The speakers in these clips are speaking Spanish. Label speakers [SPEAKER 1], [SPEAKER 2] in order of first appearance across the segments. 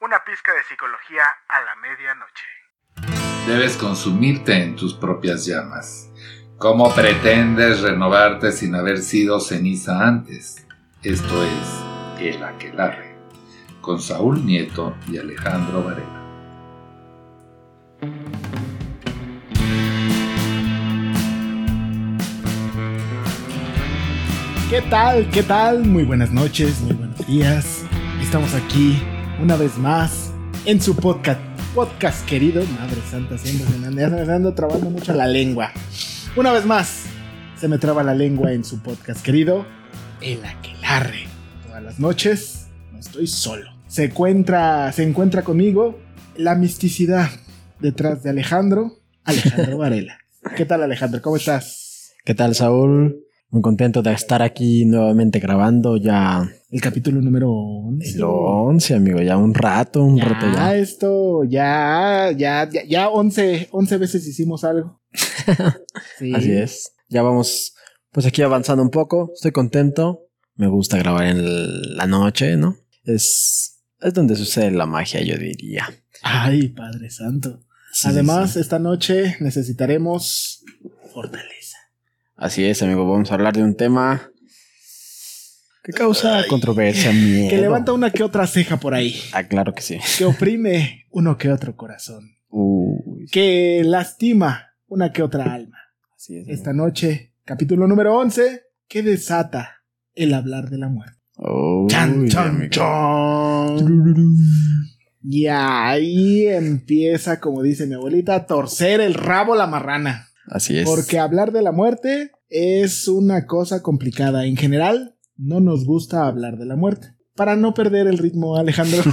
[SPEAKER 1] una pizca de psicología a la medianoche.
[SPEAKER 2] Debes consumirte en tus propias llamas. ¿Cómo pretendes renovarte sin haber sido ceniza antes? Esto es El Aquelarre, con Saúl Nieto y Alejandro Varela.
[SPEAKER 3] ¿Qué tal? ¿Qué tal? Muy buenas noches, muy buenos días. Estamos aquí una vez más en su podcast, podcast querido. Madre santa, siempre se me ando trabando mucho la lengua. Una vez más, se me traba la lengua en su podcast querido, El Aquelarre. Todas las noches no estoy solo. Se encuentra, se encuentra conmigo la misticidad detrás de Alejandro, Alejandro Varela. ¿Qué tal Alejandro? ¿Cómo estás?
[SPEAKER 4] ¿Qué tal, Saúl? Muy contento de estar aquí nuevamente grabando ya
[SPEAKER 3] El capítulo número 11.
[SPEAKER 4] el 11, amigo, ya un rato, un
[SPEAKER 3] ya,
[SPEAKER 4] rato ya.
[SPEAKER 3] esto, ya, ya, ya, ya 11, 11 veces hicimos algo. Sí.
[SPEAKER 4] Así es. Ya vamos, pues aquí avanzando un poco. Estoy contento. Me gusta grabar en la noche, ¿no? Es, es donde sucede la magia, yo diría.
[SPEAKER 3] Ay, Padre Santo.
[SPEAKER 4] Sí,
[SPEAKER 3] Además,
[SPEAKER 4] sí.
[SPEAKER 3] esta noche necesitaremos fortaleza.
[SPEAKER 4] Así es, amigo. Vamos a hablar de un tema que causa controversia, miedo.
[SPEAKER 3] Que levanta una que otra ceja por ahí.
[SPEAKER 4] Ah, claro que sí.
[SPEAKER 3] Que oprime uno que otro corazón.
[SPEAKER 4] Uy,
[SPEAKER 3] Que lastima una que otra alma.
[SPEAKER 4] así es.
[SPEAKER 3] Esta noche, capítulo número 11, que desata el hablar de la muerte.
[SPEAKER 4] Uy,
[SPEAKER 3] Chan, chan, chan. Y ahí empieza, como dice mi abuelita, a torcer el rabo la marrana.
[SPEAKER 4] Así es.
[SPEAKER 3] Porque hablar de la muerte es una cosa complicada. En general, no nos gusta hablar de la muerte. Para no perder el ritmo, Alejandro.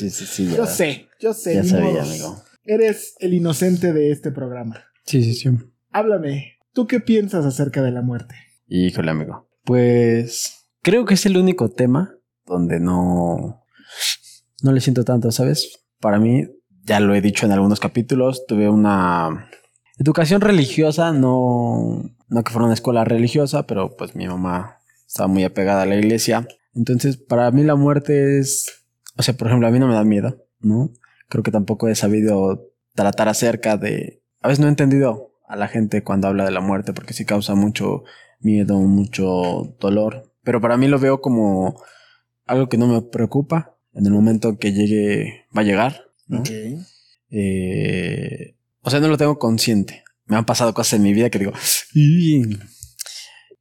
[SPEAKER 4] Sí, sí, sí. Ya,
[SPEAKER 3] yo sé, yo sé.
[SPEAKER 4] Ya sabía, amigo.
[SPEAKER 3] Eres el inocente de este programa.
[SPEAKER 4] Sí, sí, sí.
[SPEAKER 3] Háblame, ¿tú qué piensas acerca de la muerte?
[SPEAKER 4] Híjole, amigo. Pues creo que es el único tema donde no, no le siento tanto, ¿sabes? Para mí, ya lo he dicho en algunos capítulos, tuve una educación religiosa, no, no que fuera una escuela religiosa, pero pues mi mamá estaba muy apegada a la iglesia. Entonces, para mí la muerte es, o sea, por ejemplo, a mí no me da miedo, ¿no? Creo que tampoco he sabido tratar acerca de, a veces no he entendido a la gente cuando habla de la muerte porque sí causa mucho miedo, mucho dolor. Pero para mí lo veo como algo que no me preocupa en el momento que llegue, va a llegar. ¿no? Eh, o sea, no lo tengo consciente. Me han pasado cosas en mi vida que digo, "Ih".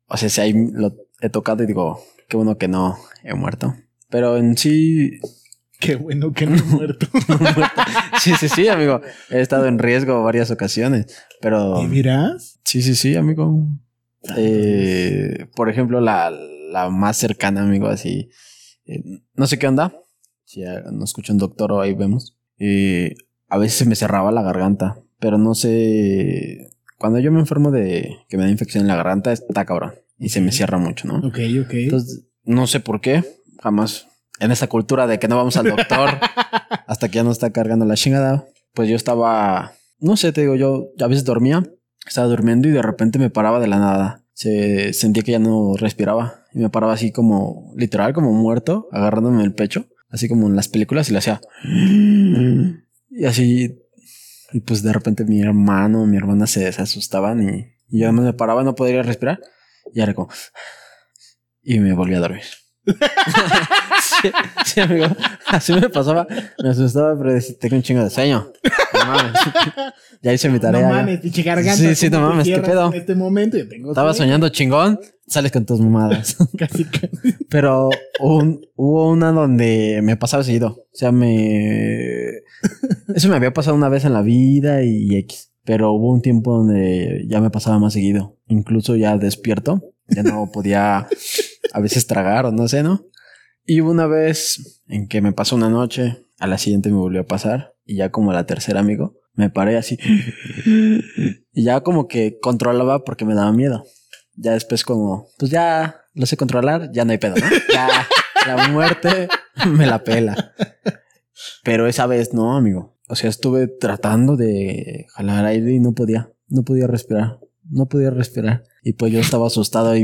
[SPEAKER 4] o sea, si ahí lo he tocado y digo, qué bueno que no he muerto. Pero en sí,
[SPEAKER 3] Qué bueno que no he muerto.
[SPEAKER 4] sí, sí, sí, amigo. He estado en riesgo varias ocasiones, pero
[SPEAKER 3] ¿Y miras?
[SPEAKER 4] sí, sí, sí, amigo. Eh, por ejemplo, la, la más cercana, amigo, así. eh, no sé qué onda. Si eh, no escucho un doctor o ahí vemos. Eh, a veces se me cerraba la garganta, pero no sé. Cuando yo me enfermo de que me da infección en la garganta, está cabrón. Y se me cierra mucho, ¿no?
[SPEAKER 3] Ok, ok.
[SPEAKER 4] Entonces, no sé por qué. Jamás. En esa cultura de que no vamos al doctor hasta que ya nos está cargando la chingada. Pues yo estaba. No sé, te digo, yo a veces dormía. Estaba durmiendo y de repente me paraba de la nada. Se sentía que ya no respiraba. Y me paraba así como, literal, como muerto, agarrándome el pecho. Así como en las películas y le hacía. Y así. Y pues de repente mi hermano, mi hermana se, se asustaban y, y yo me paraba, no podría respirar. Y era como. Y me volví a dormir. Sí, sí, amigo. Así me pasaba. Me asustaba, pero tengo un chingo de sueño. No mames. Ya hice mi tarea.
[SPEAKER 3] no mames, pinche garganta.
[SPEAKER 4] Sí, sí,
[SPEAKER 3] ¿cómo
[SPEAKER 4] no mames, ¿qué pedo?
[SPEAKER 3] En este momento yo tengo
[SPEAKER 4] Estaba
[SPEAKER 3] sueño.
[SPEAKER 4] soñando chingón, sales con tus mamadas.
[SPEAKER 3] Casi, casi.
[SPEAKER 4] Pero un- hubo una donde me pasaba seguido. O sea, me. Eso me había pasado una vez en la vida y X. Pero hubo un tiempo donde ya me pasaba más seguido. Incluso ya despierto. Ya no podía a veces tragar o no sé, ¿no? Y hubo una vez en que me pasó una noche. A la siguiente me volvió a pasar. Y ya como la tercera, amigo, me paré así. Y ya como que controlaba porque me daba miedo. Ya después como, pues ya lo sé controlar, ya no hay pedo, ¿no? Ya la muerte me la pela. Pero esa vez no, amigo. O sea, estuve tratando de jalar aire y no podía, no podía respirar, no podía respirar. Y pues yo estaba asustado y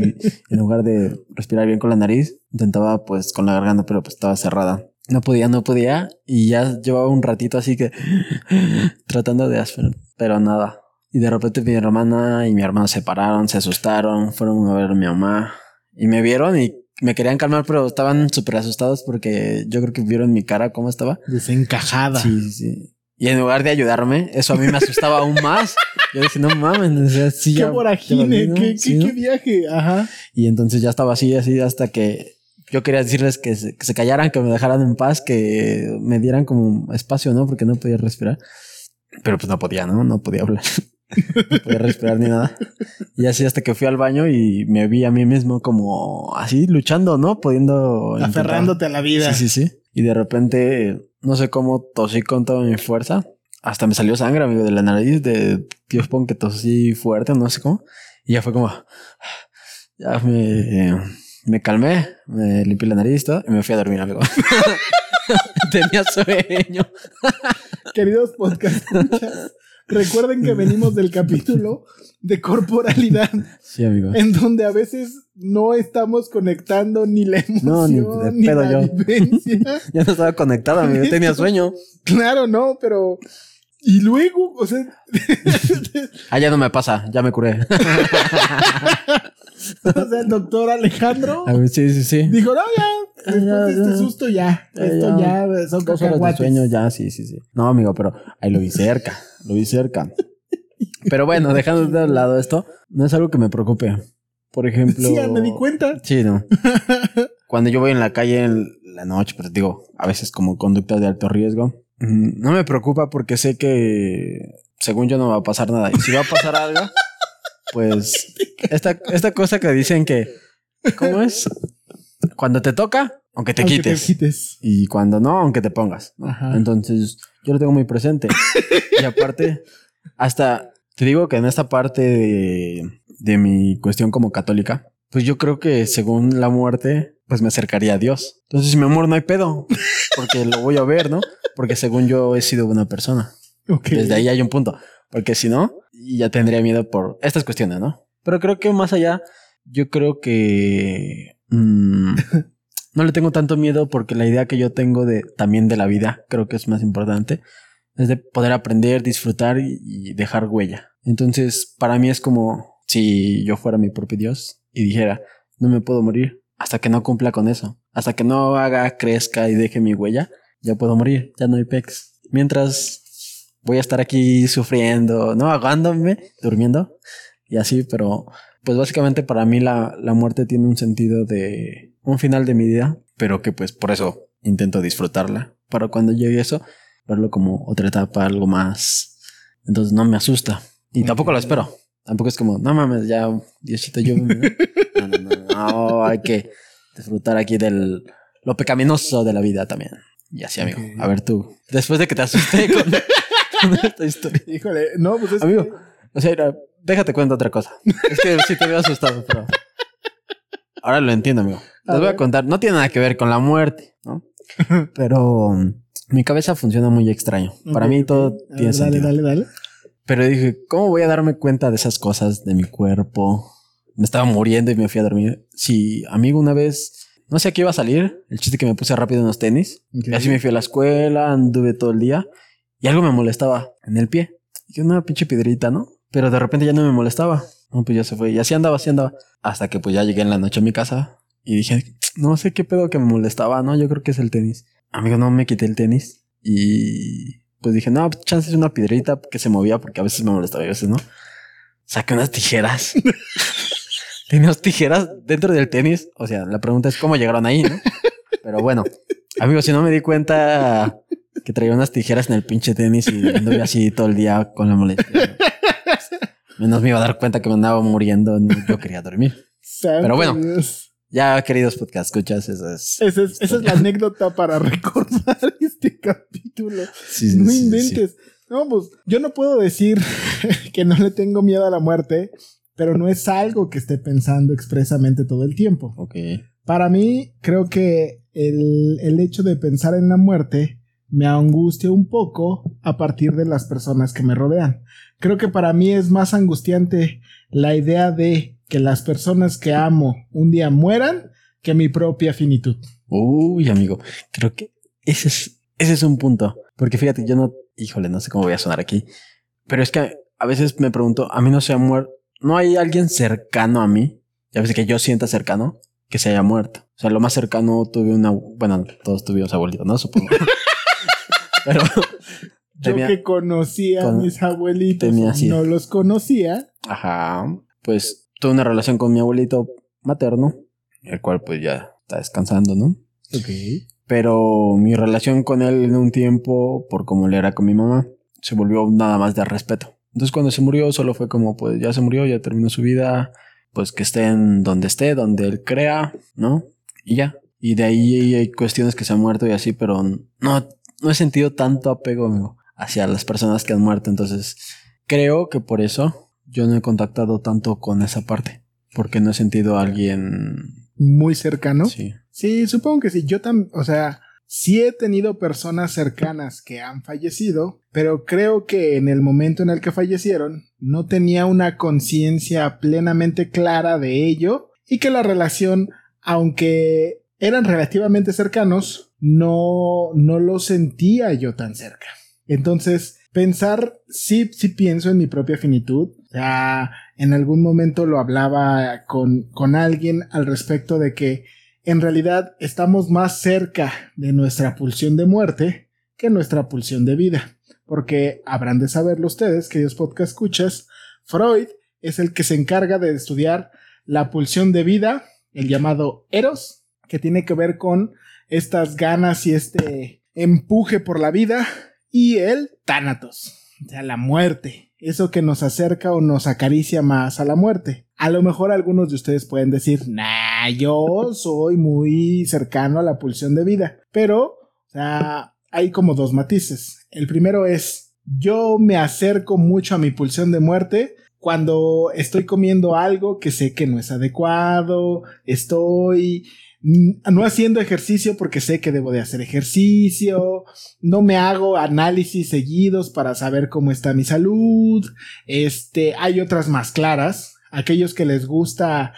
[SPEAKER 4] en lugar de respirar bien con la nariz, intentaba pues con la garganta, pero pues estaba cerrada. No podía, no podía. Y ya llevaba un ratito así que tratando de hacer, pero nada. Y de repente mi hermana y mi hermano se pararon, se asustaron, fueron a ver a mi mamá y me vieron y me querían calmar, pero estaban súper asustados porque yo creo que vieron mi cara cómo estaba.
[SPEAKER 3] Desencajada.
[SPEAKER 4] Sí, sí, sí. Y en lugar de ayudarme, eso a mí me asustaba aún más. Yo dije, no mames, o sea, sí,
[SPEAKER 3] qué
[SPEAKER 4] ya-
[SPEAKER 3] voragine,
[SPEAKER 4] ¿no?
[SPEAKER 3] qué, qué-
[SPEAKER 4] Sí, ¿no?
[SPEAKER 3] qué viaje. Ajá.
[SPEAKER 4] Y entonces ya estaba así, así, hasta que yo quería decirles que se, que se callaran, que me dejaran en paz, que me dieran como espacio, ¿no? Porque no podía respirar. Pero pues no podía, ¿no? No podía hablar. No podía respirar ni nada. Y así hasta que fui al baño y me vi a mí mismo como así luchando, ¿no? Pudiendo... intentar-
[SPEAKER 3] Aferrándote a la vida.
[SPEAKER 4] Sí, sí, sí. Y de repente, no sé cómo tosí con toda mi fuerza. Hasta me salió sangre, amigo, de la nariz, de Dios pon que tosí fuerte, no sé cómo. Y ya fue como, ya me, me calmé, me limpié la nariz y todo, y me fui a dormir, amigo. Tenía sueño.
[SPEAKER 3] Queridos podcast recuerden que venimos del capítulo de corporalidad,
[SPEAKER 4] Sí, amigo.
[SPEAKER 3] en donde a veces no estamos conectando ni la
[SPEAKER 4] No, ni
[SPEAKER 3] emoción
[SPEAKER 4] de
[SPEAKER 3] ni,
[SPEAKER 4] pedo
[SPEAKER 3] la
[SPEAKER 4] yo.
[SPEAKER 3] vivencia.
[SPEAKER 4] Ya no estaba conectado, amigo. Yo tenía sueño.
[SPEAKER 3] claro, no, pero y luego, o sea,
[SPEAKER 4] Ah, ya no me pasa, ya me curé.
[SPEAKER 3] o sea, el doctor Alejandro
[SPEAKER 4] A ver, sí, sí, sí.
[SPEAKER 3] dijo, "No, ya, después
[SPEAKER 4] Ya,
[SPEAKER 3] de este susto ya,
[SPEAKER 4] Ya,
[SPEAKER 3] esto
[SPEAKER 4] ya.
[SPEAKER 3] ya, son
[SPEAKER 4] Dos horas de
[SPEAKER 3] cacahuates".
[SPEAKER 4] sueño ya, sí, sí, sí. No, amigo, pero ahí lo vi cerca, lo vi cerca. Pero bueno, dejando de lado esto, no es algo que me preocupe. Por ejemplo...
[SPEAKER 3] Sí, ya me di cuenta.
[SPEAKER 4] Sí, no. Cuando yo voy en la calle en la noche, pues digo, a veces como conducta de alto riesgo, mm, no me preocupa porque sé que según yo no va a pasar nada. Y si va a pasar algo, pues esta, esta cosa que dicen que, ¿cómo es? Cuando te toca, aunque te
[SPEAKER 3] Aunque
[SPEAKER 4] quites.
[SPEAKER 3] Te quites.
[SPEAKER 4] Y cuando no, aunque te pongas. Entonces, yo lo tengo muy presente. y aparte, hasta te digo que en esta parte de, de mi cuestión como católica, pues yo creo que según la muerte, pues me acercaría a Dios. Entonces, si me muero, no hay pedo. Porque lo voy a ver, ¿no? Porque según yo he sido buena persona.
[SPEAKER 3] Ok.
[SPEAKER 4] Desde ahí hay un punto. Porque si no, ya tendría miedo por estas cuestiones, ¿no? Pero creo que más allá, yo creo que mm, no le tengo tanto miedo porque la idea que yo tengo de también de la vida, creo que es más importante, es de poder aprender, disfrutar y, dejar huella. Entonces, para mí es como si yo fuera mi propio Dios y dijera, no me puedo morir hasta que no cumpla con eso, hasta que no haga, crezca y deje mi huella, ya puedo morir, ya no hay pex. Mientras voy a estar aquí sufriendo, ¿no? Ahogándome, durmiendo y así, pero pues básicamente para mí la, la muerte tiene un sentido de un final de mi vida, pero que pues por eso intento disfrutarla, para cuando llegue eso, verlo como otra etapa, algo más. Entonces no me asusta y tampoco lo espero. Tampoco es como, no mames, ya Diosito yo. No, no, no, no, hay que disfrutar aquí del lo pecaminoso de la vida también. Y así, amigo. A ver tú, después de que te asusté con, con esta historia.
[SPEAKER 3] Híjole, no, pues es
[SPEAKER 4] Amigo.
[SPEAKER 3] que-
[SPEAKER 4] O sea, déjate cuento otra cosa. Es que sí te veo asustado, pero. Ahora lo entiendo, amigo. Les voy a contar. No tiene nada que ver con la muerte, ¿no? Pero um, mi cabeza funciona muy extraño. Para mí todo tiene
[SPEAKER 3] Dale,
[SPEAKER 4] sentido.
[SPEAKER 3] dale, dale.
[SPEAKER 4] Pero dije, ¿cómo voy a darme cuenta de esas cosas de mi cuerpo? Me estaba muriendo y me fui a dormir. Si, amigo, una vez, no sé a qué iba a salir, el chiste que me puse rápido en los tenis. Así me fui a la escuela, anduve todo el día y algo me molestaba en el pie. Y una pinche piedrita, ¿no? Pero de repente ya no me molestaba. No, pues ya se fue. Y así andaba, así andaba. Hasta que pues ya llegué en la noche a mi casa Y dije, no sé qué pedo que me molestaba, ¿no? Yo creo que es el tenis. Amigo, no me quité el tenis. Y pues dije, no, pues, chance es una piedrita que se movía porque a veces me molestaba y a veces no. Saqué unas tijeras. Tenía unas tijeras dentro del tenis. O sea, la pregunta es cómo llegaron ahí, ¿no? Pero bueno, amigo, si no me di cuenta que traía unas tijeras en el pinche tenis y anduve así todo el día con la molestia. Menos me iba a dar cuenta que me andaba muriendo. Yo quería dormir. Pero bueno.
[SPEAKER 3] Dios.
[SPEAKER 4] Ya, queridos podcast, escuchas, eso es.
[SPEAKER 3] Esa es, esa es la anécdota para recordar este capítulo.
[SPEAKER 4] Sí, sí,
[SPEAKER 3] no
[SPEAKER 4] sí, sí.
[SPEAKER 3] inventes. No, pues yo no puedo decir que no le tengo miedo a la muerte, pero no es algo que esté pensando expresamente todo el tiempo.
[SPEAKER 4] Ok.
[SPEAKER 3] Para mí, creo que el, el hecho de pensar en la muerte me angustia un poco a partir de las personas que me rodean. Creo que para mí es más angustiante la idea de que las personas que amo un día mueran que mi propia finitud.
[SPEAKER 4] Uy, amigo, creo que ese es, ese es un punto. Porque fíjate, yo no, híjole, no sé cómo voy a sonar aquí. Pero es que a veces me pregunto, a mí no se ha muerto, no hay alguien cercano a mí, ya veces que yo sienta cercano, que se haya muerto. O sea, lo más cercano tuve una, bueno, todos tuvimos abuelitos, ¿no? Supongo. Pero
[SPEAKER 3] Yo
[SPEAKER 4] tenía-
[SPEAKER 3] que conocía a mis abuelitos,
[SPEAKER 4] tenía
[SPEAKER 3] no los conocía.
[SPEAKER 4] Ajá. Pues tuve una relación con mi abuelito materno, el cual pues ya está descansando, ¿no?
[SPEAKER 3] Ok.
[SPEAKER 4] Pero mi relación con él en un tiempo, por como le era con mi mamá, se volvió nada más de respeto. Entonces cuando se murió solo fue como, pues ya se murió, ya terminó su vida, pues que esté en donde esté, donde él crea, ¿no? Y ya. Y de ahí hay cuestiones que se han muerto y así, pero no, no he sentido tanto apego amigo, hacia las personas que han muerto. Entonces creo que por eso yo no he contactado tanto con esa parte. Porque no he sentido a alguien...
[SPEAKER 3] Muy cercano.
[SPEAKER 4] Sí.
[SPEAKER 3] Sí, supongo que sí. Yo también, o sea, sí he tenido personas cercanas que han fallecido, pero creo que en el momento en el que fallecieron no tenía una conciencia plenamente clara de ello y que la relación, aunque eran relativamente cercanos, no, no lo sentía yo tan cerca. Entonces, pensar, sí, sí pienso en mi propia finitud. Sea, en algún momento lo hablaba con, con alguien al respecto de que en realidad estamos más cerca de nuestra pulsión de muerte que nuestra pulsión de vida. Porque habrán de saberlo ustedes, queridos podcast escuchas, Freud es el que se encarga de estudiar la pulsión de vida, el llamado Eros, que tiene que ver con estas ganas y este empuje por la vida, y el Thanatos, o sea, la muerte, eso que nos acerca o nos acaricia más a la muerte. A lo mejor algunos de ustedes pueden decir, nah, yo soy muy cercano a la pulsión de vida, pero, o sea, hay como dos matices. El primero es, yo me acerco mucho a mi pulsión de muerte cuando estoy comiendo algo que sé que no es adecuado, estoy no haciendo ejercicio porque sé que debo de hacer ejercicio, no me hago análisis seguidos para saber cómo está mi salud, este, hay otras más claras, aquellos que les gusta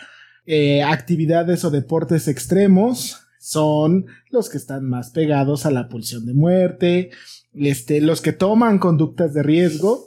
[SPEAKER 3] eh, actividades o deportes extremos son los que están más pegados a la pulsión de muerte, este, los que toman conductas de riesgo,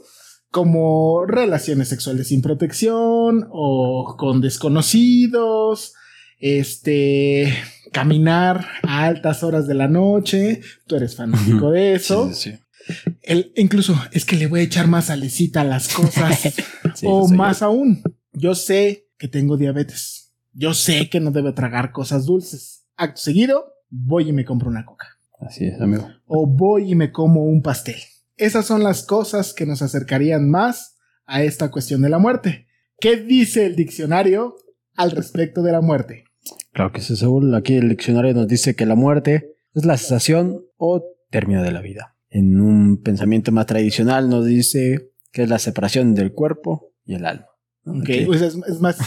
[SPEAKER 3] como relaciones sexuales sin protección o con desconocidos, este, caminar a altas horas de la noche, tú eres fanático de eso.
[SPEAKER 4] Sí, sí,
[SPEAKER 3] El, incluso es que le voy a echar más salecita a las cosas. o más aún, yo sé que tengo diabetes. Yo sé que no debo tragar cosas dulces. Acto seguido, voy y me compro una coca.
[SPEAKER 4] Así es, amigo.
[SPEAKER 3] O voy y me como un pastel. Esas son las cosas que nos acercarían más a esta cuestión de la muerte. ¿Qué dice el diccionario al respecto de la muerte?
[SPEAKER 4] Claro que sí, Saúl. Aquí el diccionario nos dice que la muerte es la cesación o término de la vida. En un pensamiento más tradicional nos dice que es la separación del cuerpo y el alma. ¿no?
[SPEAKER 3] Ok,
[SPEAKER 4] Aquí-
[SPEAKER 3] pues es, es más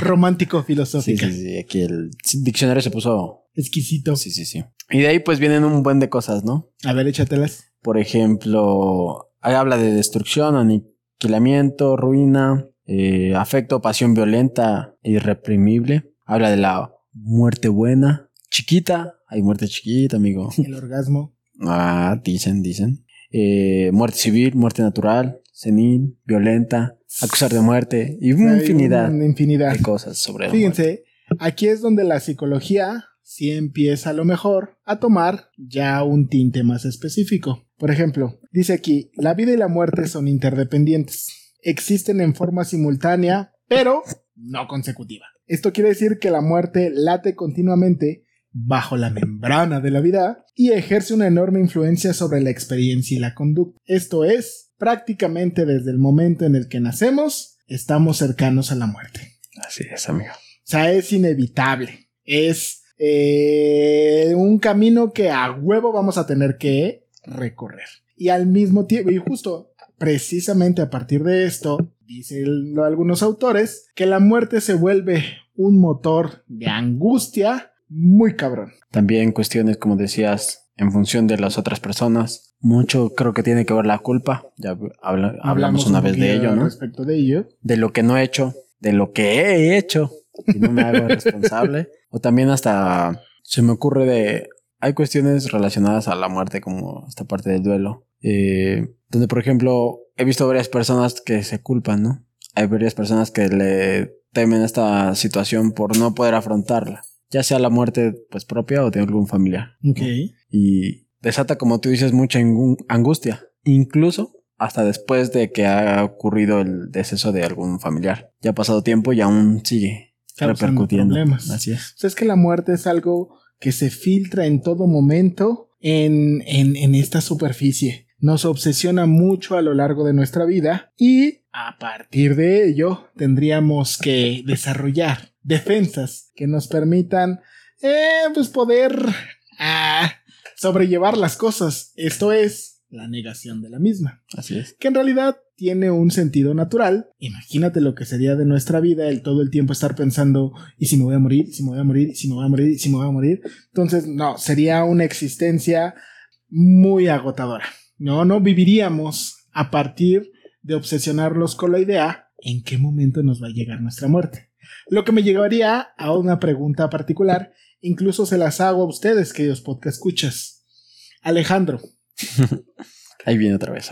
[SPEAKER 3] romántico
[SPEAKER 4] sí,
[SPEAKER 3] filosófica.
[SPEAKER 4] sí, sí. Aquí el diccionario se puso.
[SPEAKER 3] Exquisito.
[SPEAKER 4] Sí, sí, sí. Y de ahí pues vienen un buen de cosas, ¿no?
[SPEAKER 3] A ver, échatelas.
[SPEAKER 4] Por ejemplo, ahí habla de destrucción, aniquilamiento, ruina, eh, afecto, pasión violenta e irreprimible. Habla de la muerte buena, chiquita. Hay muerte chiquita, amigo.
[SPEAKER 3] El orgasmo.
[SPEAKER 4] Ah, dicen, dicen. Eh, muerte civil, muerte natural, senil, violenta, acusar de muerte y una infinidad
[SPEAKER 3] Una infinidad.
[SPEAKER 4] de cosas sobre
[SPEAKER 3] Fíjense, Aquí es donde la psicología sí empieza a lo mejor a tomar ya un tinte más específico. Por ejemplo, dice aquí, la vida y la muerte son interdependientes. Existen en forma simultánea, pero no consecutiva. Esto quiere decir que la muerte late continuamente bajo la membrana de la vida y ejerce una enorme influencia sobre la experiencia y la conducta. Esto es, prácticamente desde el momento en el que nacemos, estamos cercanos a la muerte.
[SPEAKER 4] Así es, amigo.
[SPEAKER 3] O sea, es inevitable. Es eh, un camino que a huevo vamos a tener que recorrer. Y al mismo tiempo, y justo precisamente a partir de esto, dicen algunos autores, que la muerte se vuelve un motor de angustia muy cabrón.
[SPEAKER 4] También cuestiones, como decías, en función de las otras personas. Mucho creo que tiene que ver la culpa. Ya habla- hablamos, una
[SPEAKER 3] un
[SPEAKER 4] vez de ello, ¿no?
[SPEAKER 3] Respecto de ello.
[SPEAKER 4] De lo que no he hecho, de lo que he hecho y no me hago responsable. O también hasta se me ocurre de... Hay cuestiones relacionadas a la muerte, como esta parte del duelo. eh, donde, por ejemplo, he visto varias personas que se culpan, ¿no? Hay varias personas que le temen esta situación por no poder afrontarla. Ya sea la muerte pues propia o de algún familiar.
[SPEAKER 3] Ok.
[SPEAKER 4] y desata, como tú dices, mucha angu- angustia, incluso hasta después de que ha ocurrido el deceso de algún familiar. Ya ha pasado tiempo y aún sigue
[SPEAKER 3] Causando
[SPEAKER 4] repercutiendo.
[SPEAKER 3] problemas.
[SPEAKER 4] Así es.
[SPEAKER 3] O sea, es que la muerte es algo que se filtra en todo momento en, en, en esta superficie. Nos obsesiona mucho a lo largo de nuestra vida y a partir de ello tendríamos que desarrollar defensas que nos permitan eh, pues poder ah, sobrellevar las cosas. Esto es la negación de la misma
[SPEAKER 4] Así es.
[SPEAKER 3] que en realidad tiene un sentido natural. Imagínate lo que sería de nuestra vida el todo el tiempo estar pensando, ¿y si me voy a morir? ¿Y si me voy a morir? ¿Y si me voy a morir? ¿Y si me voy a morir? Entonces, no, sería una existencia muy agotadora. No, no viviríamos a partir de obsesionarlos con la idea en qué momento nos va a llegar nuestra muerte. Lo que me llevaría a una pregunta particular, incluso se las hago a ustedes, queridos podcast escuchas. Alejandro,
[SPEAKER 4] Ahí viene otra vez.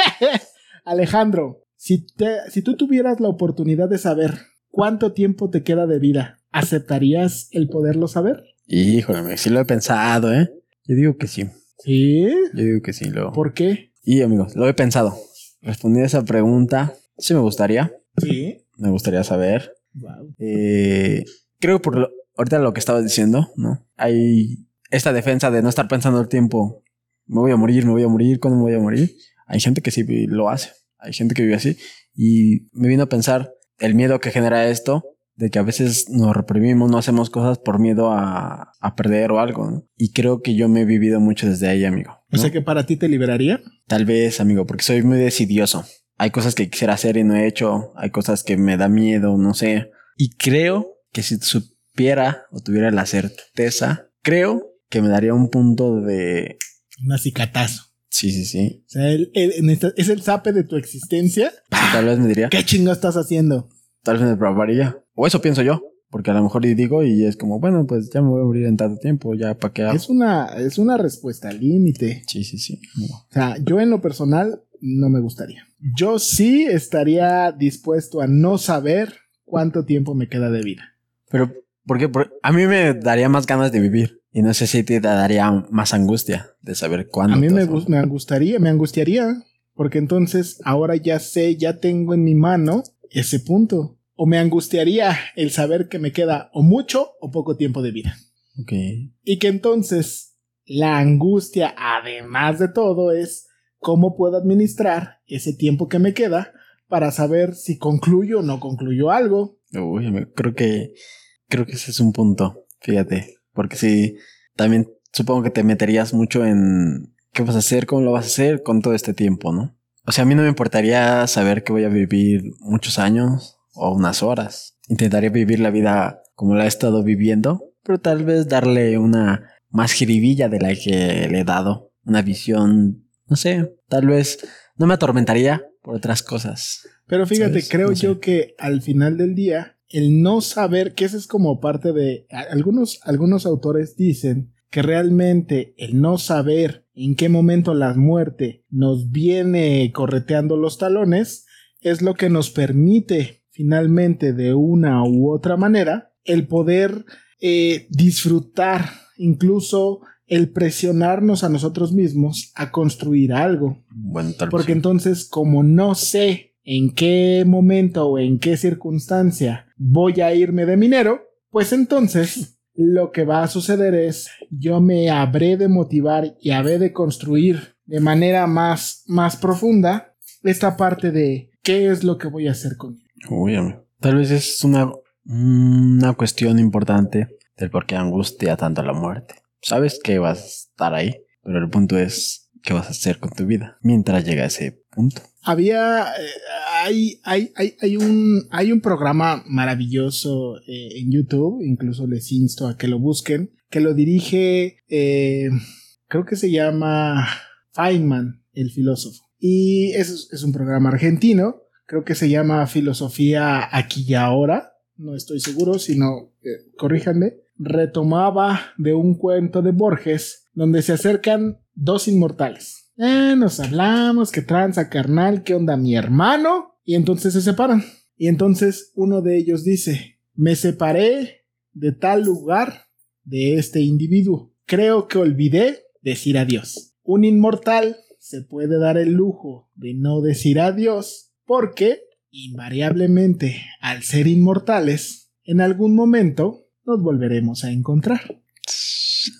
[SPEAKER 3] Alejandro, si, te- si tú tuvieras la oportunidad de saber cuánto tiempo te queda de vida, ¿aceptarías el poderlo saber?
[SPEAKER 4] Híjole, sí lo he pensado, ¿eh? Yo digo que sí.
[SPEAKER 3] Sí.
[SPEAKER 4] Yo digo que sí. Lo...
[SPEAKER 3] ¿Por qué?
[SPEAKER 4] Y amigos, lo he pensado. Respondí a esa pregunta. Sí me gustaría.
[SPEAKER 3] Sí.
[SPEAKER 4] Me gustaría saber.
[SPEAKER 3] Wow.
[SPEAKER 4] Eh, creo que por lo- ahorita lo que estabas diciendo, ¿no? Hay esta defensa de no estar pensando el tiempo, me voy a morir, me voy a morir, ¿cuándo me voy a morir? Hay gente que sí lo hace, hay gente que vive así. Y me vino a pensar el miedo que genera esto, de que a veces nos reprimimos, no hacemos cosas por miedo a, a perder o algo, ¿no? Y creo que yo me he vivido mucho desde ahí, amigo.
[SPEAKER 3] O sea que para ti te liberaría.
[SPEAKER 4] Tal vez, amigo, porque soy muy decidioso. Hay cosas que quisiera hacer y no he hecho. Hay cosas que me da miedo, no sé. Y creo que si supiera o tuviera la certeza, creo que me daría un punto de...
[SPEAKER 3] Un acicatazo.
[SPEAKER 4] Sí, sí, sí.
[SPEAKER 3] O sea, el- el- es el zape de tu existencia.
[SPEAKER 4] Tal vez me diría,
[SPEAKER 3] ¿Qué chingo estás haciendo?
[SPEAKER 4] tal vez me probaría. O eso pienso yo. Porque a lo mejor digo y es como, bueno, pues ya me voy a morir en tanto tiempo, ya para qué hago.
[SPEAKER 3] Es una, es una respuesta al límite.
[SPEAKER 4] Sí, sí, sí.
[SPEAKER 3] O sea, yo en lo personal no me gustaría. Yo sí estaría dispuesto a no saber cuánto tiempo me queda de vida.
[SPEAKER 4] Pero, ¿por qué? Por- a mí me daría más ganas de vivir. Y no sé si te daría más angustia de saber cuándo.
[SPEAKER 3] A mí me, me angustiaría, me angustiaría, porque entonces ahora ya sé, ya tengo en mi mano ese punto. O me angustiaría el saber que me queda o mucho o poco tiempo de vida.
[SPEAKER 4] Ok.
[SPEAKER 3] Y que entonces la angustia, además de todo, es cómo puedo administrar ese tiempo que me queda para saber si concluyo o no concluyo algo.
[SPEAKER 4] Uy, creo que creo que ese es un punto, fíjate, porque si también supongo que te meterías mucho en qué vas a hacer, cómo lo vas a hacer con todo este tiempo, ¿no? O sea, a mí no me importaría saber que voy a vivir muchos años o unas horas. Intentaría vivir la vida como la he estado viviendo, pero tal vez darle una más jiribilla de la que le he dado, una visión, no sé, tal vez no me atormentaría por otras cosas.
[SPEAKER 3] Pero fíjate,
[SPEAKER 4] ¿Sabes?
[SPEAKER 3] creo
[SPEAKER 4] No sé.
[SPEAKER 3] yo que al final del día, el no saber, que eso es como parte de... Algunos, algunos autores dicen que realmente el no saber en qué momento la muerte nos viene correteando los talones es lo que nos permite finalmente de una u otra manera el poder eh, disfrutar, incluso el presionarnos a nosotros mismos a construir algo. Porque entonces, como no sé en qué momento o en qué circunstancia voy a irme de minero, pues entonces lo que va a suceder es yo me habré de motivar y habré de construir de manera más, más profunda esta parte de qué es lo que voy a hacer con él.
[SPEAKER 4] Uy. Tal vez es una, una cuestión importante del por qué angustia tanto la muerte. Sabes que vas a estar ahí, pero el punto es qué vas a hacer con tu vida mientras llega a ese punto.
[SPEAKER 3] Había, eh, hay, hay, hay, hay, un, hay un programa maravilloso eh, en YouTube, incluso les insto a que lo busquen, que lo dirige, eh, creo que se llama Feynman, el filósofo. Y es, es un programa argentino, creo que se llama Filosofía aquí y ahora, no estoy seguro, sino, eh, corríjanme, retomaba de un cuento de Borges donde se acercan dos inmortales. Eh, nos hablamos, que tranza carnal, qué onda mi hermano, y entonces se separan. Y entonces uno de ellos dice, me separé de tal lugar de este individuo. Creo que olvidé decir adiós. Un inmortal se puede dar el lujo de no decir adiós porque, invariablemente, al ser inmortales, en algún momento nos volveremos a encontrar.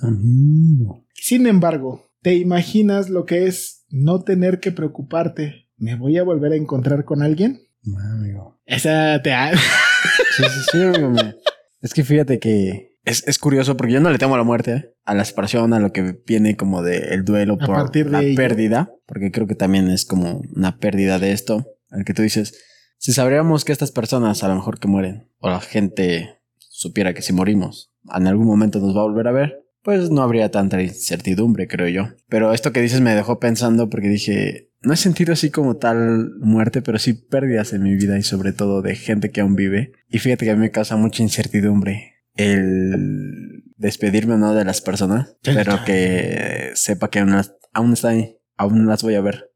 [SPEAKER 4] Amigo.
[SPEAKER 3] Sin embargo, ¿te imaginas lo que es no tener que preocuparte? ¿Me voy a volver a encontrar con alguien?
[SPEAKER 4] Amigo.
[SPEAKER 3] Esa te ha...
[SPEAKER 4] Sí, sí, sí, amigo. Es que fíjate que es, es curioso porque yo no le temo a la muerte, ¿eh? a la separación, a lo que viene como de el duelo
[SPEAKER 3] A
[SPEAKER 4] por
[SPEAKER 3] partir de
[SPEAKER 4] la
[SPEAKER 3] ello.
[SPEAKER 4] pérdida, porque creo que también es como una pérdida de esto, al que tú dices, si sabríamos que estas personas a lo mejor que mueren, o la gente supiera que si morimos, en algún momento nos va a volver a ver, pues no habría tanta incertidumbre, creo yo. Pero esto que dices me dejó pensando porque dije, no he sentido así como tal muerte, pero sí pérdidas en mi vida y sobre todo de gente que aún vive. Y fíjate que a mí me causa mucha incertidumbre el despedirme o no de las personas, pero que sepa que aún, aún están ahí, aún las voy a ver,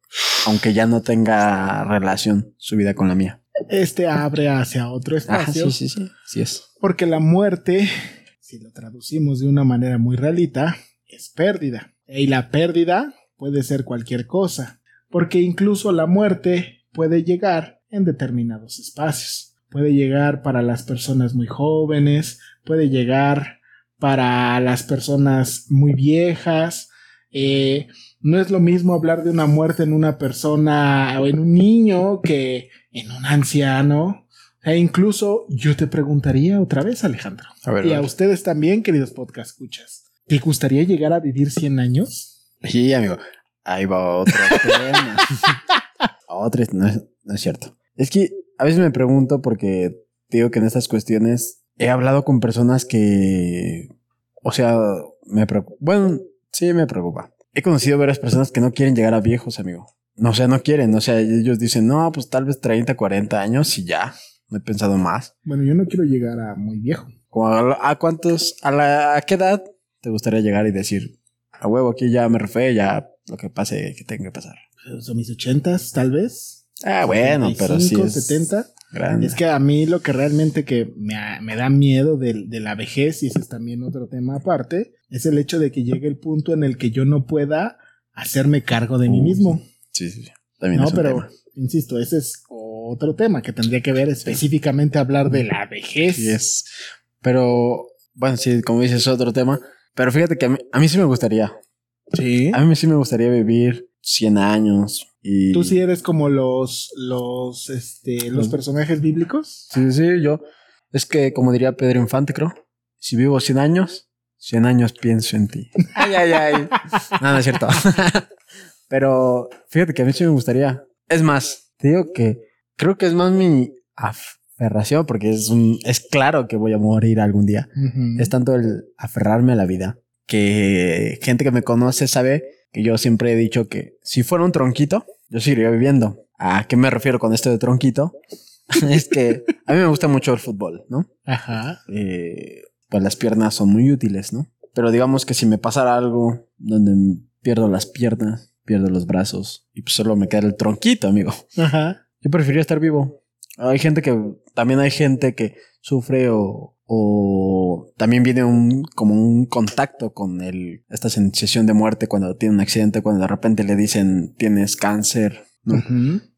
[SPEAKER 4] aunque ya no tenga relación su vida con la mía.
[SPEAKER 3] Este abre hacia otro espacio.
[SPEAKER 4] sí, sí, sí, sí es.
[SPEAKER 3] Porque la muerte, si lo traducimos de una manera muy realita, es pérdida. Y la pérdida puede ser cualquier cosa. Porque incluso la muerte puede llegar en determinados espacios. Puede llegar para las personas muy jóvenes, puede llegar para las personas muy viejas. Eh, no es lo mismo hablar de una muerte en una persona o en un niño que en un anciano. E incluso yo te preguntaría otra vez, Alejandro.
[SPEAKER 4] A ver,
[SPEAKER 3] y a ustedes también, queridos podcast escuchas. ¿Te gustaría llegar a vivir 100 años?
[SPEAKER 4] Sí, amigo. Ahí va otro tema. otro, no es, no es cierto. Es que a veces me pregunto porque digo que en estas cuestiones he hablado con personas que, o sea, me preocupa. Bueno, sí me preocupa. He conocido varias personas que no quieren llegar a viejos, amigo. No, o sea, no quieren. O sea, ellos dicen, no, pues tal vez 30, 40 años y ya. No he pensado más.
[SPEAKER 3] Bueno, yo no quiero llegar a muy viejo.
[SPEAKER 4] A, a cuántos, a, la, a qué edad te gustaría llegar y decir, a huevo, aquí ya me refé, ya lo que pase que tenga que pasar.
[SPEAKER 3] Son mis ochentas, tal vez.
[SPEAKER 4] Ah, bueno, pero sí
[SPEAKER 3] 75,
[SPEAKER 4] es
[SPEAKER 3] 70.
[SPEAKER 4] Grande.
[SPEAKER 3] Es que a mí lo que realmente que me, me da miedo de, de la vejez, y ese es también otro tema aparte, es el hecho de que llegue el punto en el que yo no pueda hacerme cargo de mí mismo.
[SPEAKER 4] Sí, sí, sí. También
[SPEAKER 3] No,
[SPEAKER 4] es un
[SPEAKER 3] pero,
[SPEAKER 4] tema.
[SPEAKER 3] insisto, ese es otro tema que tendría que ver específicamente hablar de la vejez.
[SPEAKER 4] Sí es. Pero, bueno, sí, como dices, es otro tema. Pero fíjate que a mí, a mí sí me gustaría.
[SPEAKER 3] Sí.
[SPEAKER 4] A mí sí me gustaría vivir 100 años. Y...
[SPEAKER 3] Tú sí eres como los, los, este, los
[SPEAKER 4] Los-
[SPEAKER 3] personajes bíblicos.
[SPEAKER 4] Sí, sí, yo. Es que, como diría Pedro Infante, creo. Si vivo 100 años, 100 años pienso en ti. Ay, ay, ay. No, no es cierto. Pero fíjate que a mí sí me gustaría. Es más, te digo que creo que es más mi aferración, porque es un, es claro que voy a morir algún día. Es tanto el aferrarme a la vida que gente que me conoce sabe que yo siempre he dicho que si fuera un tronquito, yo seguiría viviendo. ¿A qué me refiero con esto de tronquito? es que a mí me gusta mucho el fútbol, ¿no?
[SPEAKER 3] Ajá.
[SPEAKER 4] Eh, pues las piernas son muy útiles, ¿no? Pero digamos que si me pasara algo donde pierdo las piernas, pierdo los brazos y pues solo me queda el tronquito, amigo.
[SPEAKER 3] Ajá.
[SPEAKER 4] Yo preferiría estar vivo. Hay gente que, también hay gente que sufre o, o también viene un, como un contacto con el, esta sensación de muerte cuando tiene un accidente, cuando de repente le dicen tienes cáncer, ¿no?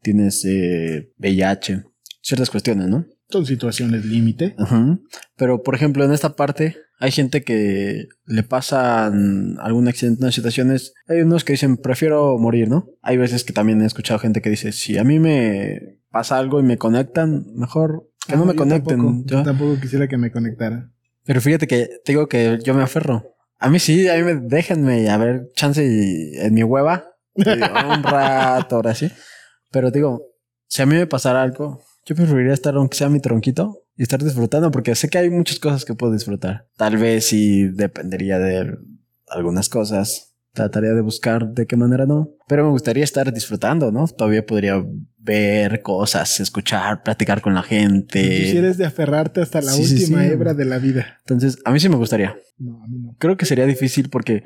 [SPEAKER 4] Tienes eh, VIH, ciertas cuestiones, ¿no?
[SPEAKER 3] Son situaciones límite.
[SPEAKER 4] Ajá. Pero, por ejemplo, en esta parte hay gente que le pasan algún accidente en situaciones. Hay unos que dicen, prefiero morir, ¿no? Hay veces que también he escuchado gente que dice, si a mí me pasa algo y me conectan, mejor que no me
[SPEAKER 3] yo
[SPEAKER 4] conecten.
[SPEAKER 3] Tampoco,
[SPEAKER 4] yo.
[SPEAKER 3] tampoco quisiera que me conectara.
[SPEAKER 4] Pero fíjate que te digo que yo me aferro. A mí sí, a mí me déjenme a ver chance y- en mi hueva. un rato, ahora sí. Pero digo, si a mí me pasara algo, yo preferiría estar aunque sea mi tronquito y estar disfrutando porque sé que hay muchas cosas que puedo disfrutar. Tal vez sí dependería de algunas cosas. Trataría de buscar de qué manera no. Pero me gustaría estar disfrutando, ¿no? Todavía podría ver cosas, escuchar, platicar con la gente.
[SPEAKER 3] Quisieras de aferrarte hasta la
[SPEAKER 4] Sí,
[SPEAKER 3] última
[SPEAKER 4] sí.
[SPEAKER 3] hebra de la vida.
[SPEAKER 4] Entonces, a mí sí me gustaría.
[SPEAKER 3] No, a mí no.
[SPEAKER 4] Creo que sería difícil porque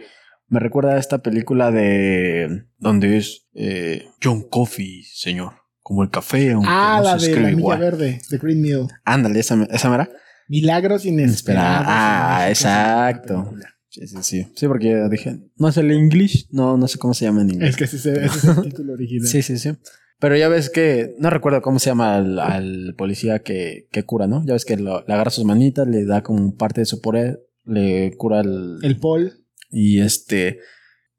[SPEAKER 4] me recuerda a esta película de donde es eh, John Coffey, señor. Como el café, aunque
[SPEAKER 3] Ah,
[SPEAKER 4] no
[SPEAKER 3] la
[SPEAKER 4] se
[SPEAKER 3] de
[SPEAKER 4] escribe
[SPEAKER 3] la milla
[SPEAKER 4] igual.
[SPEAKER 3] verde, de Green Mill.
[SPEAKER 4] Ándale, esa, esa mera.
[SPEAKER 3] Milagros inesperados.
[SPEAKER 4] Ah, exacto. Sí, sí, sí. Sí, porque dije, no es el English, no, no sé cómo se llama en inglés.
[SPEAKER 3] Es que ese, es- ese es el título original.
[SPEAKER 4] Sí, sí, sí. Pero ya ves que, no recuerdo cómo se llama al, al policía que, que cura, ¿no? Ya ves que lo- le agarra sus manitas, le da como parte de su poder, le cura el,
[SPEAKER 3] El Paul.
[SPEAKER 4] Y este,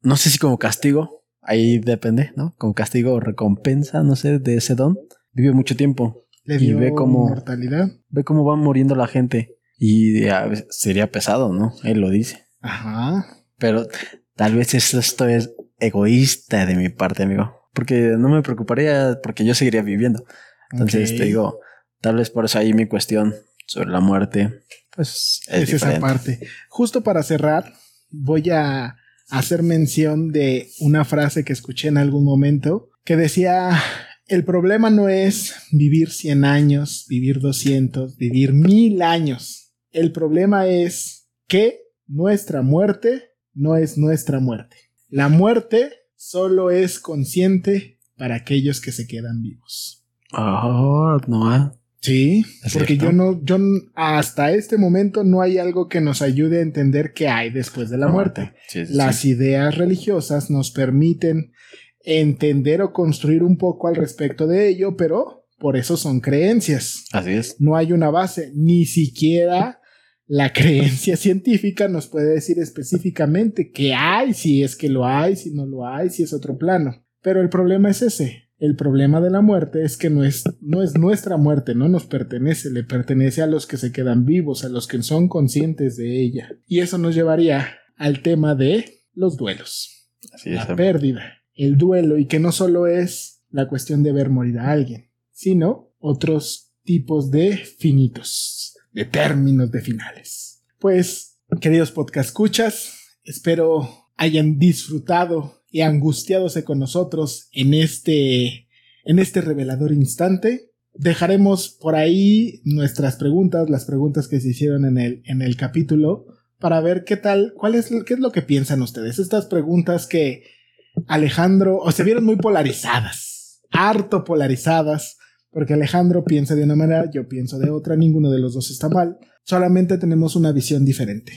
[SPEAKER 4] no sé si como castigo, ahí depende, ¿no? Como castigo o recompensa, no sé, de ese don. Vive mucho tiempo,
[SPEAKER 3] Le
[SPEAKER 4] Y
[SPEAKER 3] dio
[SPEAKER 4] ve cómo-
[SPEAKER 3] inmortalidad.
[SPEAKER 4] ve cómo va muriendo la gente. Y a veces sería pesado, ¿no? Él lo dice.
[SPEAKER 3] Ajá.
[SPEAKER 4] Pero tal vez esto es egoísta de mi parte, amigo. Porque no me preocuparía, porque yo seguiría viviendo. Entonces te digo, tal vez por eso ahí mi cuestión sobre la muerte, pues es,
[SPEAKER 3] Es esa parte. Justo para cerrar, voy a hacer mención de una frase que escuché en algún momento que decía, el problema no es vivir 100 años, vivir 200, vivir mil años. El problema es que nuestra muerte no es nuestra muerte. La muerte solo es consciente para aquellos que se quedan vivos.
[SPEAKER 4] Oh, no, ah.
[SPEAKER 3] Sí,
[SPEAKER 4] Es
[SPEAKER 3] porque
[SPEAKER 4] cierto.
[SPEAKER 3] yo no, yo hasta este momento no hay algo que nos ayude a entender qué hay después de la muerte.
[SPEAKER 4] Sí, sí,
[SPEAKER 3] Las
[SPEAKER 4] sí.
[SPEAKER 3] ideas religiosas nos permiten entender o construir un poco al respecto de ello, pero por eso son creencias.
[SPEAKER 4] Así es.
[SPEAKER 3] No hay una base, ni siquiera la creencia científica nos puede decir específicamente qué hay, si es que lo hay, si no lo hay, si es otro plano. Pero el problema es ese. El problema de la muerte es que no es, no es nuestra muerte, no nos pertenece, le pertenece a los que se quedan vivos, a los que son conscientes de ella. Y eso nos llevaría al tema de los duelos
[SPEAKER 4] Así es.
[SPEAKER 3] la pérdida, el duelo y que no solo es la cuestión de ver morir a alguien, sino otros tipos de finitos, de términos de finales. Pues, queridos podcast escuchas, espero hayan disfrutado y angustiadose con nosotros en este en este revelador instante. Dejaremos por ahí nuestras preguntas, las preguntas que se hicieron en el, en el capítulo, para ver qué tal, cuál es, qué es lo que piensan ustedes. Estas preguntas que Alejandro, o se vieron muy polarizadas, harto polarizadas, porque Alejandro piensa de una manera, yo pienso de otra, ninguno de los dos está mal, solamente tenemos una visión diferente.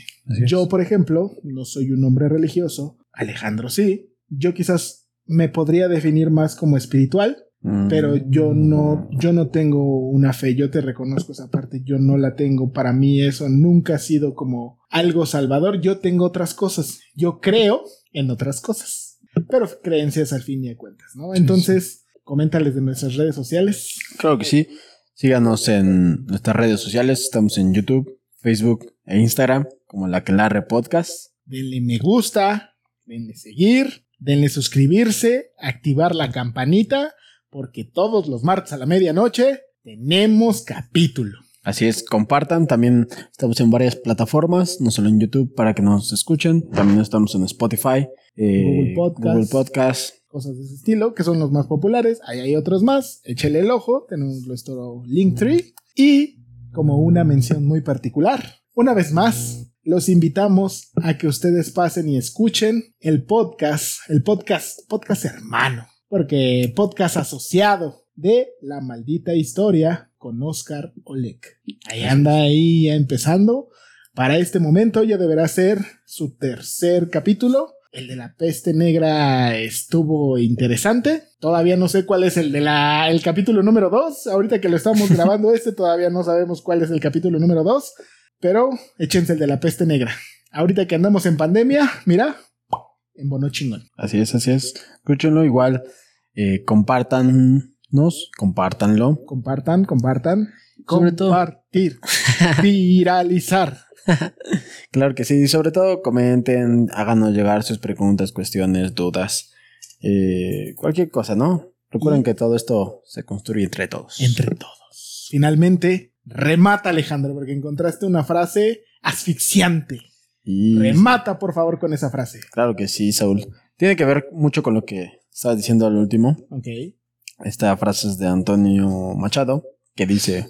[SPEAKER 3] Yo, por ejemplo, no soy un hombre religioso, Alejandro sí, yo quizás me podría definir más como espiritual,
[SPEAKER 4] Mm.
[SPEAKER 3] pero yo no, yo no tengo una fe, yo te reconozco esa parte, yo no la tengo, para mí eso nunca ha sido como algo salvador, yo tengo otras cosas, yo creo en otras cosas, pero creencias al fin y de cuentas, ¿no? Entonces, coméntales de nuestras redes sociales.
[SPEAKER 4] Claro que sí. Síganos en nuestras redes sociales. Estamos en YouTube, Facebook e Instagram como La Quelarre Podcast.
[SPEAKER 3] Denle me gusta, denle seguir, denle suscribirse, activar la campanita, porque todos los martes a la medianoche tenemos capítulo.
[SPEAKER 4] Así es, compartan. También estamos en varias plataformas, no solo en YouTube para que nos escuchen. También estamos en Spotify, eh,
[SPEAKER 3] Google Podcast.
[SPEAKER 4] Google Podcast.
[SPEAKER 3] Cosas de ese estilo, que son los más populares. Ahí hay otros más. Échele el ojo. Tenemos nuestro Linktree. Y como una mención muy particular, una vez más, los invitamos a que ustedes pasen y escuchen el podcast, el podcast, podcast hermano, porque podcast asociado de La maldita historia con Oscar Olek. Ahí anda ahí ya empezando. Para este momento ya deberá ser su tercer capítulo. El de la peste negra estuvo interesante. Todavía no sé cuál es el de la el capítulo número 2. Ahorita que lo estamos grabando este todavía no sabemos cuál es el capítulo número 2, pero échense el de la peste negra. Ahorita que andamos en pandemia, mira, en bono chingón.
[SPEAKER 4] Así es, así es. Escúchenlo igual. Eh, compártanos, compártanlo.
[SPEAKER 3] Compartan, compartan.
[SPEAKER 4] Sobre todo-
[SPEAKER 3] Compartir. viralizar.
[SPEAKER 4] Claro que sí. Sobre todo comenten, háganos llegar sus preguntas, cuestiones, dudas. eh, cualquier cosa, ¿no? Recuerden que todo esto se construye entre todos.
[SPEAKER 3] Entre todos. Finalmente, remata Alejandro, porque encontraste una frase asfixiante.
[SPEAKER 4] Y
[SPEAKER 3] Remata, por favor, con esa frase.
[SPEAKER 4] claro que sí, Saúl. Tiene que ver mucho con lo que estabas diciendo al último.
[SPEAKER 3] Ok.
[SPEAKER 4] Esta frase es de Antonio Machado, que dice,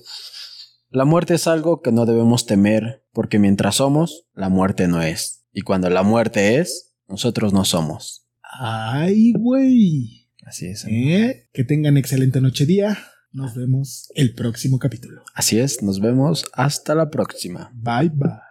[SPEAKER 4] La muerte es algo que no debemos temer, porque mientras somos, la muerte no es. Y cuando la muerte es, nosotros no somos.
[SPEAKER 3] Ay, güey.
[SPEAKER 4] Así es.
[SPEAKER 3] ¿Eh? Que tengan excelente noche día. Nos vemos el próximo capítulo.
[SPEAKER 4] Así es, nos vemos hasta la próxima.
[SPEAKER 3] Bye bye.